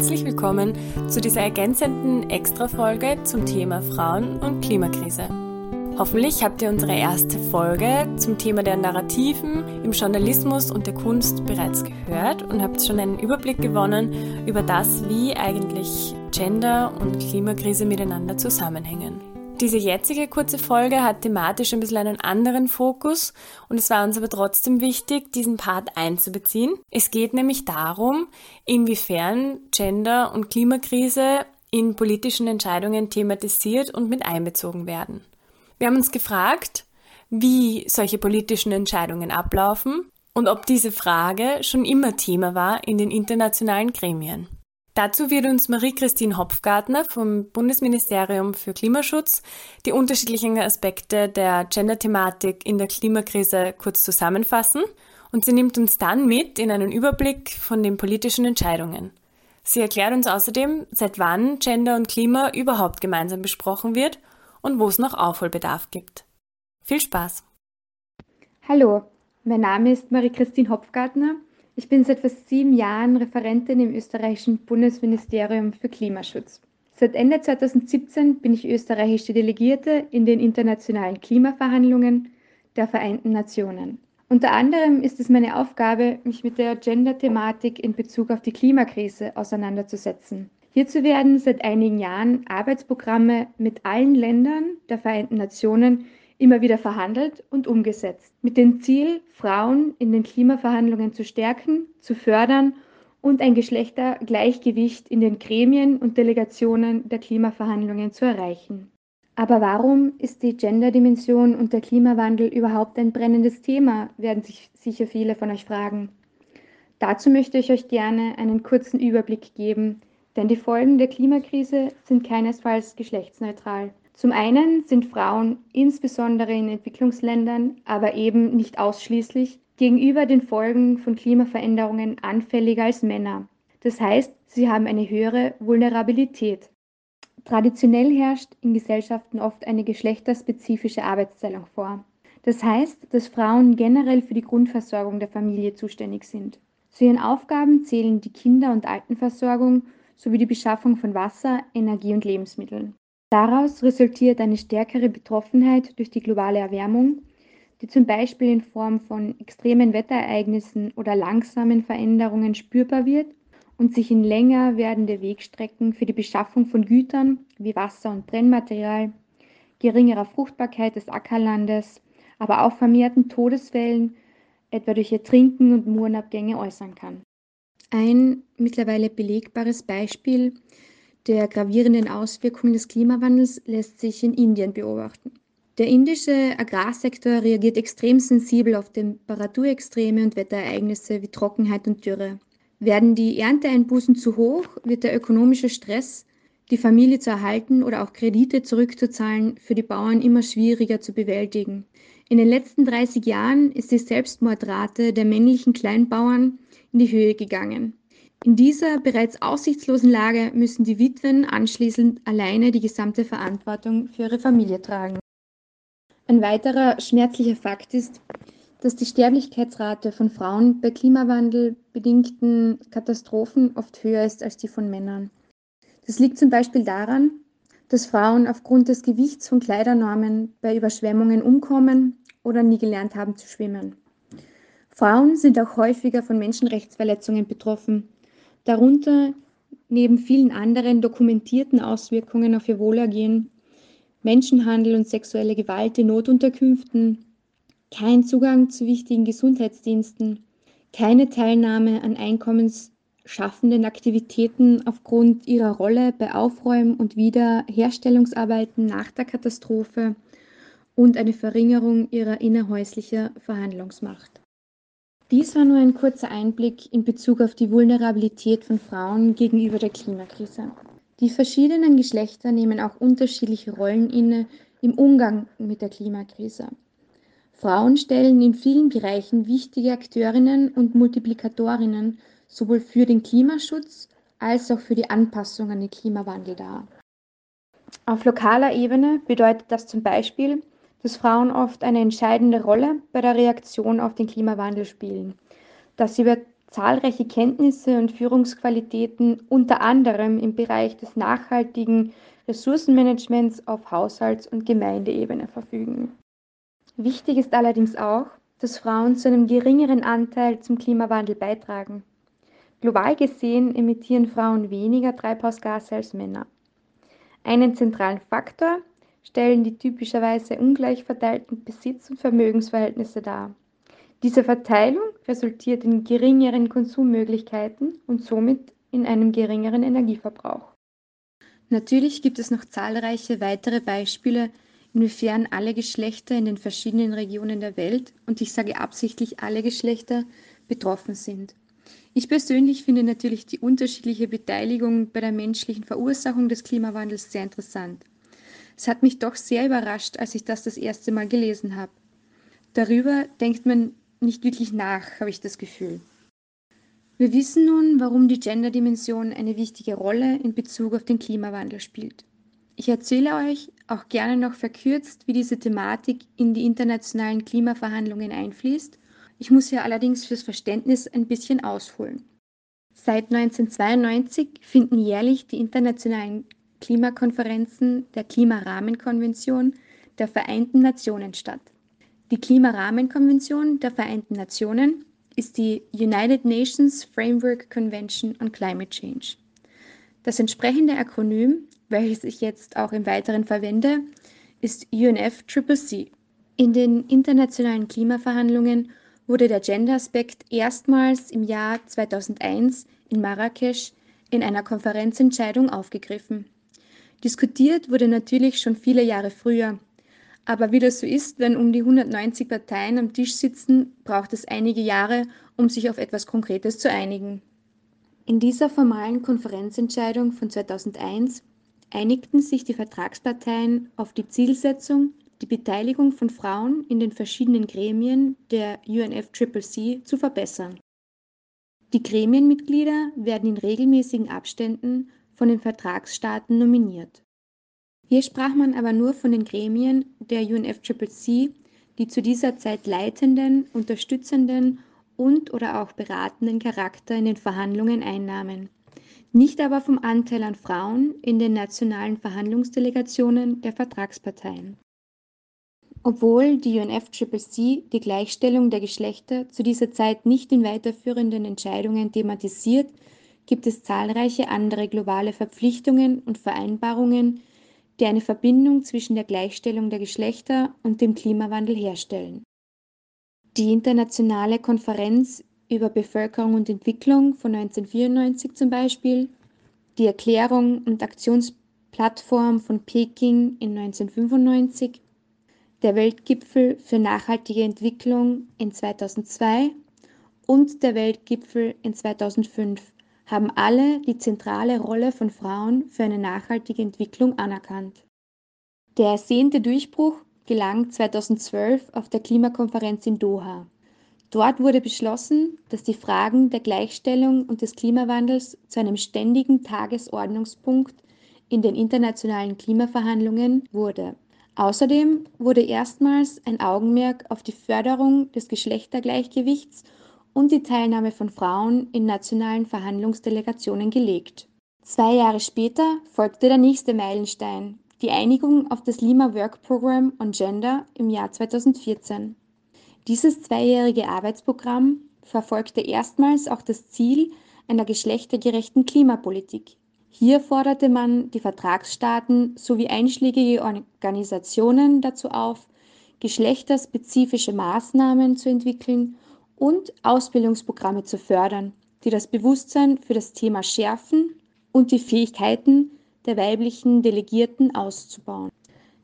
herzlich willkommen zu dieser ergänzenden Extra-Folge zum Thema Frauen und Klimakrise. Hoffentlich habt ihr unsere erste Folge zum Thema der Narrativen im Journalismus und der Kunst bereits gehört und habt schon einen Überblick gewonnen über das, wie eigentlich Gender und Klimakrise miteinander zusammenhängen. Diese jetzige kurze Folge hat thematisch ein bisschen einen anderen Fokus und es war uns aber trotzdem wichtig, diesen Part einzubeziehen. Es geht nämlich darum, inwiefern Gender und Klimakrise in politischen Entscheidungen thematisiert und mit einbezogen werden. Wir haben uns gefragt, wie solche politischen Entscheidungen ablaufen und ob diese Frage schon immer Thema war in den internationalen Gremien. Dazu wird uns Marie-Christine Hopfgartner vom Bundesministerium für Klimaschutz die unterschiedlichen Aspekte der Gender-Thematik in der Klimakrise kurz zusammenfassen und sie nimmt uns dann mit in einen Überblick von den politischen Entscheidungen. Sie erklärt uns außerdem, seit wann Gender und Klima überhaupt gemeinsam besprochen wird und wo es noch Aufholbedarf gibt. Viel Spaß! Hallo, mein Name ist Marie-Christine Hopfgartner ich bin seit fast sieben Jahren Referentin im österreichischen Bundesministerium für Klimaschutz. Seit Ende 2017 bin ich österreichische Delegierte in den internationalen Klimaverhandlungen der Vereinten Nationen. Unter anderem ist es meine Aufgabe, mich mit der Gender-Thematik in Bezug auf die Klimakrise auseinanderzusetzen. Hierzu werden seit einigen Jahren Arbeitsprogramme mit allen Ländern der Vereinten Nationen immer wieder verhandelt und umgesetzt, mit dem Ziel, Frauen in den Klimaverhandlungen zu stärken, zu fördern und ein Geschlechtergleichgewicht in den Gremien und Delegationen der Klimaverhandlungen zu erreichen. Aber warum ist die Gender-Dimension und der Klimawandel überhaupt ein brennendes Thema, werden sich sicher viele von euch fragen. Dazu möchte ich euch gerne einen kurzen Überblick geben, denn die Folgen der Klimakrise sind keinesfalls geschlechtsneutral. Zum einen sind Frauen insbesondere in Entwicklungsländern, aber eben nicht ausschließlich, gegenüber den Folgen von Klimaveränderungen anfälliger als Männer. Das heißt, sie haben eine höhere Vulnerabilität. Traditionell herrscht in Gesellschaften oft eine geschlechterspezifische Arbeitsteilung vor. Das heißt, dass Frauen generell für die Grundversorgung der Familie zuständig sind. Zu ihren Aufgaben zählen die Kinder- und Altenversorgung sowie die Beschaffung von Wasser, Energie und Lebensmitteln. Daraus resultiert eine stärkere Betroffenheit durch die globale Erwärmung, die zum Beispiel in Form von extremen Wetterereignissen oder langsamen Veränderungen spürbar wird und sich in länger werdende Wegstrecken für die Beschaffung von Gütern wie Wasser und Brennmaterial, geringerer Fruchtbarkeit des Ackerlandes, aber auch vermehrten Todesfällen, etwa durch Ertrinken und Murenabgänge äußern kann. Ein mittlerweile belegbares Beispiel der gravierenden Auswirkungen des Klimawandels lässt sich in Indien beobachten. Der indische Agrarsektor reagiert extrem sensibel auf Temperaturextreme und Wetterereignisse wie Trockenheit und Dürre. Werden die Ernteeinbußen zu hoch, wird der ökonomische Stress, die Familie zu erhalten oder auch Kredite zurückzuzahlen, für die Bauern immer schwieriger zu bewältigen. In den letzten 30 Jahren ist die Selbstmordrate der männlichen Kleinbauern in die Höhe gegangen. In dieser bereits aussichtslosen Lage müssen die Witwen anschließend alleine die gesamte Verantwortung für ihre Familie tragen. Ein weiterer schmerzlicher Fakt ist, dass die Sterblichkeitsrate von Frauen bei klimawandelbedingten Katastrophen oft höher ist als die von Männern. Das liegt zum Beispiel daran, dass Frauen aufgrund des Gewichts von Kleidernormen bei Überschwemmungen umkommen oder nie gelernt haben zu schwimmen. Frauen sind auch häufiger von Menschenrechtsverletzungen betroffen, darunter neben vielen anderen dokumentierten Auswirkungen auf ihr Wohlergehen Menschenhandel und sexuelle Gewalt in Notunterkünften, kein Zugang zu wichtigen Gesundheitsdiensten, keine Teilnahme an einkommensschaffenden Aktivitäten aufgrund ihrer Rolle bei Aufräum- und Wiederherstellungsarbeiten nach der Katastrophe und eine Verringerung ihrer innerhäuslichen Verhandlungsmacht. Dies war nur ein kurzer Einblick in Bezug auf die Vulnerabilität von Frauen gegenüber der Klimakrise. Die verschiedenen Geschlechter nehmen auch unterschiedliche Rollen inne im Umgang mit der Klimakrise. Frauen stellen in vielen Bereichen wichtige Akteurinnen und Multiplikatorinnen sowohl für den Klimaschutz als auch für die Anpassung an den Klimawandel dar. Auf lokaler Ebene bedeutet das zum Beispiel, dass Frauen oft eine entscheidende Rolle bei der Reaktion auf den Klimawandel spielen, dass sie über zahlreiche Kenntnisse und Führungsqualitäten unter anderem im Bereich des nachhaltigen Ressourcenmanagements auf Haushalts- und Gemeindeebene verfügen. Wichtig ist allerdings auch, dass Frauen zu einem geringeren Anteil zum Klimawandel beitragen. Global gesehen emittieren Frauen weniger Treibhausgase als Männer. Einen zentralen Faktor stellen die typischerweise ungleich verteilten Besitz- und Vermögensverhältnisse dar. Diese Verteilung resultiert in geringeren Konsummöglichkeiten und somit in einem geringeren Energieverbrauch. Natürlich gibt es noch zahlreiche weitere Beispiele, inwiefern alle Geschlechter in den verschiedenen Regionen der Welt, und ich sage absichtlich alle Geschlechter, betroffen sind. Ich persönlich finde natürlich die unterschiedliche Beteiligung bei der menschlichen Verursachung des Klimawandels sehr interessant. Es hat mich doch sehr überrascht, als ich das das erste Mal gelesen habe. Darüber denkt man nicht wirklich nach, habe ich das Gefühl. Wir wissen nun, warum die Gender-Dimension eine wichtige Rolle in Bezug auf den Klimawandel spielt. Ich erzähle euch auch gerne noch verkürzt, wie diese Thematik in die internationalen Klimaverhandlungen einfließt. Ich muss hier allerdings fürs Verständnis ein bisschen ausholen. Seit 1992 finden jährlich die internationalen Klimakonferenzen der Klimarahmenkonvention der Vereinten Nationen statt. Die Klimarahmenkonvention der Vereinten Nationen ist die United Nations Framework Convention on Climate Change. Das entsprechende Akronym, welches ich jetzt auch im Weiteren verwende, ist UNFCCC. In den internationalen Klimaverhandlungen wurde der Gender-Aspekt erstmals im Jahr 2001 in Marrakesch in einer Konferenzentscheidung aufgegriffen. Diskutiert wurde natürlich schon viele Jahre früher, aber wie das so ist, wenn um die 190 Parteien am Tisch sitzen, braucht es einige Jahre, um sich auf etwas Konkretes zu einigen. In dieser formalen Konferenzentscheidung von 2001 einigten sich die Vertragsparteien auf die Zielsetzung, die Beteiligung von Frauen in den verschiedenen Gremien der UNFCCC zu verbessern. Die Gremienmitglieder werden in regelmäßigen Abständen von den Vertragsstaaten nominiert. Hier sprach man aber nur von den Gremien der UNFCCC, die zu dieser Zeit leitenden, unterstützenden und oder auch beratenden Charakter in den Verhandlungen einnahmen, nicht aber vom Anteil an Frauen in den nationalen Verhandlungsdelegationen der Vertragsparteien. Obwohl die UNFCCC die Gleichstellung der Geschlechter zu dieser Zeit nicht in weiterführenden Entscheidungen thematisiert, gibt es zahlreiche andere globale Verpflichtungen und Vereinbarungen, die eine Verbindung zwischen der Gleichstellung der Geschlechter und dem Klimawandel herstellen. Die Internationale Konferenz über Bevölkerung und Entwicklung von 1994 zum Beispiel, die Erklärung und Aktionsplattform von Peking in 1995, der Weltgipfel für nachhaltige Entwicklung in 2002 und der Weltgipfel in 2005 haben alle die zentrale Rolle von Frauen für eine nachhaltige Entwicklung anerkannt. Der ersehnte Durchbruch gelang 2012 auf der Klimakonferenz in Doha. Dort wurde beschlossen, dass die Fragen der Gleichstellung und des Klimawandels zu einem ständigen Tagesordnungspunkt in den internationalen Klimaverhandlungen wurde. Außerdem wurde erstmals ein Augenmerk auf die Förderung des Geschlechtergleichgewichts und die Teilnahme von Frauen in nationalen Verhandlungsdelegationen gelegt. Zwei Jahre später folgte der nächste Meilenstein, die Einigung auf das Lima Work Program on Gender im Jahr 2014. Dieses zweijährige Arbeitsprogramm verfolgte erstmals auch das Ziel einer geschlechtergerechten Klimapolitik. Hier forderte man die Vertragsstaaten sowie einschlägige Organisationen dazu auf, geschlechterspezifische Maßnahmen zu entwickeln und Ausbildungsprogramme zu fördern, die das Bewusstsein für das Thema schärfen und die Fähigkeiten der weiblichen Delegierten auszubauen.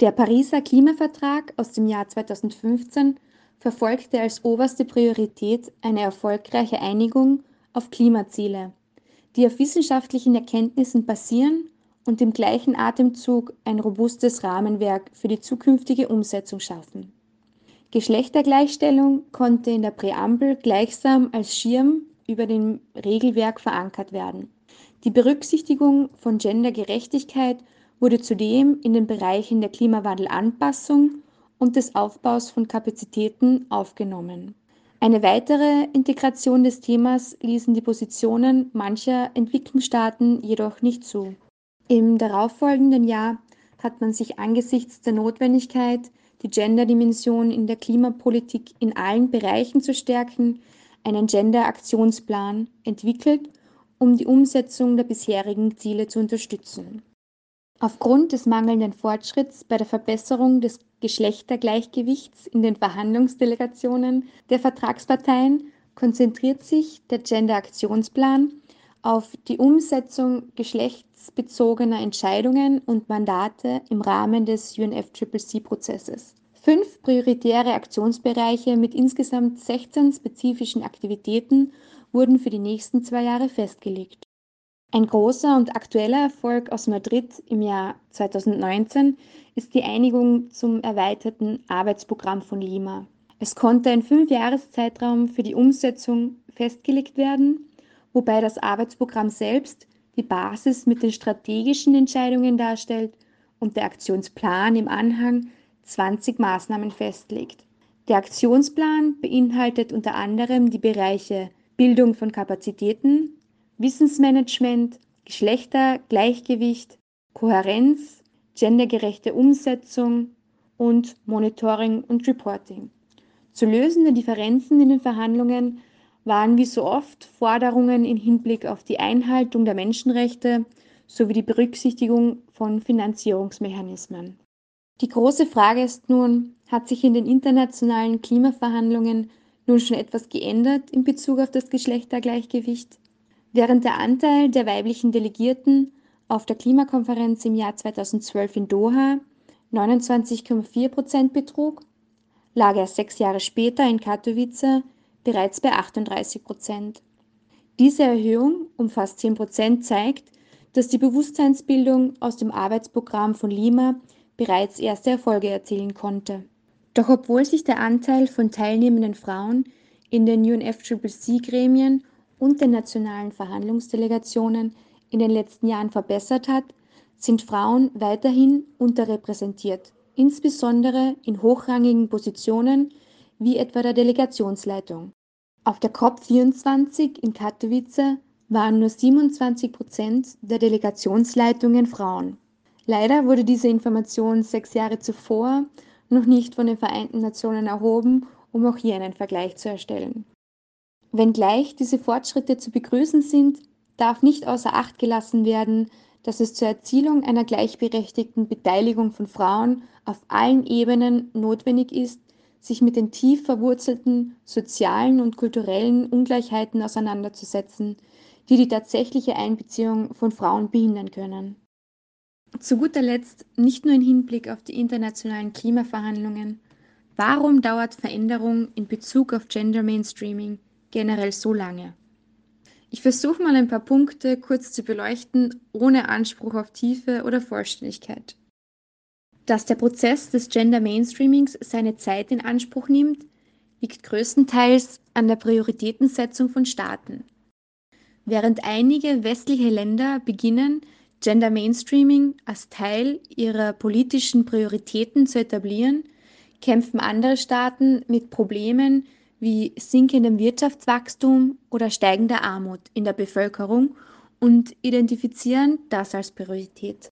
Der Pariser Klimavertrag aus dem Jahr 2015 verfolgte als oberste Priorität eine erfolgreiche Einigung auf Klimaziele, die auf wissenschaftlichen Erkenntnissen basieren und im gleichen Atemzug ein robustes Rahmenwerk für die zukünftige Umsetzung schaffen. Geschlechtergleichstellung konnte in der Präambel gleichsam als Schirm über dem Regelwerk verankert werden. Die Berücksichtigung von Gendergerechtigkeit wurde zudem in den Bereichen der Klimawandelanpassung und des Aufbaus von Kapazitäten aufgenommen. Eine weitere Integration des Themas ließen die Positionen mancher Entwicklungsstaaten jedoch nicht zu. Im darauffolgenden Jahr hat man sich angesichts der Notwendigkeit, die Gender-Dimension in der Klimapolitik in allen Bereichen zu stärken, einen Gender-Aktionsplan entwickelt, um die Umsetzung der bisherigen Ziele zu unterstützen. Aufgrund des mangelnden Fortschritts bei der Verbesserung des Geschlechtergleichgewichts in den Verhandlungsdelegationen der Vertragsparteien konzentriert sich der Gender-Aktionsplan auf die Umsetzung geschlechtsbezogener Entscheidungen und Mandate im Rahmen des UNFCCC-Prozesses. Fünf prioritäre Aktionsbereiche mit insgesamt 16 spezifischen Aktivitäten wurden für die nächsten zwei Jahre festgelegt. Ein großer und aktueller Erfolg aus Madrid im Jahr 2019 ist die Einigung zum erweiterten Arbeitsprogramm von Lima. Es konnte ein Fünfjahreszeitraum für die Umsetzung festgelegt werden, wobei das Arbeitsprogramm selbst die Basis mit den strategischen Entscheidungen darstellt und der Aktionsplan im Anhang 20 Maßnahmen festlegt. Der Aktionsplan beinhaltet unter anderem die Bereiche Bildung von Kapazitäten, Wissensmanagement, Geschlechtergleichgewicht, Kohärenz, gendergerechte Umsetzung und Monitoring und Reporting. Zu lösende Differenzen in den Verhandlungen waren wie so oft Forderungen im Hinblick auf die Einhaltung der Menschenrechte sowie die Berücksichtigung von Finanzierungsmechanismen. Die große Frage ist nun, hat sich in den internationalen Klimaverhandlungen nun schon etwas geändert in Bezug auf das Geschlechtergleichgewicht? Während der Anteil der weiblichen Delegierten auf der Klimakonferenz im Jahr 2012 in Doha 29,4 Prozent betrug, lag er sechs Jahre später in Katowice bereits bei 38 Prozent. Diese Erhöhung um fast 10 Prozent zeigt, dass die Bewusstseinsbildung aus dem Arbeitsprogramm von Lima bereits erste Erfolge erzielen konnte. Doch obwohl sich der Anteil von teilnehmenden Frauen in den UNFCCC-Gremien und den nationalen Verhandlungsdelegationen in den letzten Jahren verbessert hat, sind Frauen weiterhin unterrepräsentiert, insbesondere in hochrangigen Positionen wie etwa der Delegationsleitung. Auf der COP24 in Katowice waren nur 27 Prozent der Delegationsleitungen Frauen. Leider wurde diese Information sechs Jahre zuvor noch nicht von den Vereinten Nationen erhoben, um auch hier einen Vergleich zu erstellen. Wenngleich diese Fortschritte zu begrüßen sind, darf nicht außer Acht gelassen werden, dass es zur Erzielung einer gleichberechtigten Beteiligung von Frauen auf allen Ebenen notwendig ist, sich mit den tief verwurzelten sozialen und kulturellen Ungleichheiten auseinanderzusetzen, die die tatsächliche Einbeziehung von Frauen behindern können. Zu guter Letzt, nicht nur im Hinblick auf die internationalen Klimaverhandlungen, warum dauert Veränderung in Bezug auf Gender Mainstreaming generell so lange? Ich versuche mal ein paar Punkte kurz zu beleuchten, ohne Anspruch auf Tiefe oder Vollständigkeit. Dass der Prozess des Gender Mainstreamings seine Zeit in Anspruch nimmt, liegt größtenteils an der Prioritätensetzung von Staaten. Während einige westliche Länder beginnen, Gender Mainstreaming als Teil ihrer politischen Prioritäten zu etablieren, kämpfen andere Staaten mit Problemen wie sinkendem Wirtschaftswachstum oder steigender Armut in der Bevölkerung und identifizieren das als Priorität.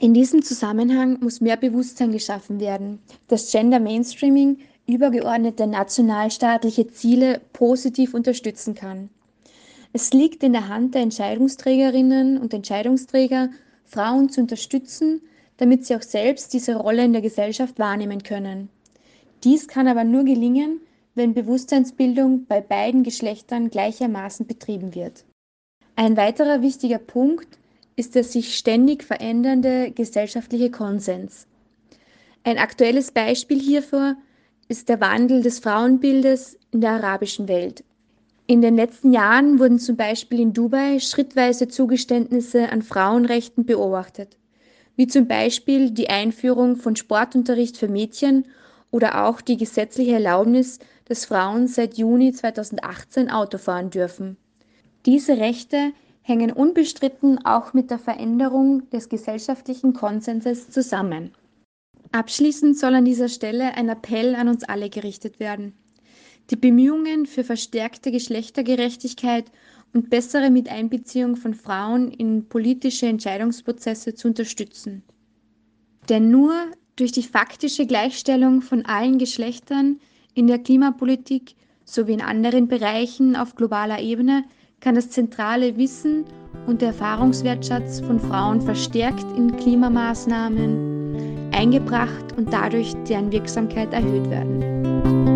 In diesem Zusammenhang muss mehr Bewusstsein geschaffen werden, dass Gender Mainstreaming übergeordnete nationalstaatliche Ziele positiv unterstützen kann. Es liegt in der Hand der Entscheidungsträgerinnen und Entscheidungsträger, Frauen zu unterstützen, damit sie auch selbst diese Rolle in der Gesellschaft wahrnehmen können. Dies kann aber nur gelingen, wenn Bewusstseinsbildung bei beiden Geschlechtern gleichermaßen betrieben wird. Ein weiterer wichtiger Punkt ist der sich ständig verändernde gesellschaftliche Konsens. Ein aktuelles Beispiel hierfür ist der Wandel des Frauenbildes in der arabischen Welt. In den letzten Jahren wurden zum Beispiel in Dubai schrittweise Zugeständnisse an Frauenrechten beobachtet, wie zum Beispiel die Einführung von Sportunterricht für Mädchen oder auch die gesetzliche Erlaubnis, dass Frauen seit Juni 2018 Auto fahren dürfen. Diese Rechte hängen unbestritten auch mit der Veränderung des gesellschaftlichen Konsenses zusammen. Abschließend soll an dieser Stelle ein Appell an uns alle gerichtet werden. die Bemühungen für verstärkte Geschlechtergerechtigkeit und bessere Miteinbeziehung von Frauen in politische Entscheidungsprozesse zu unterstützen. Denn nur durch die faktische Gleichstellung von allen Geschlechtern in der Klimapolitik sowie in anderen Bereichen auf globaler Ebene kann das zentrale Wissen und der Erfahrungswertschatz von Frauen verstärkt in Klimamaßnahmen eingebracht und dadurch deren Wirksamkeit erhöht werden.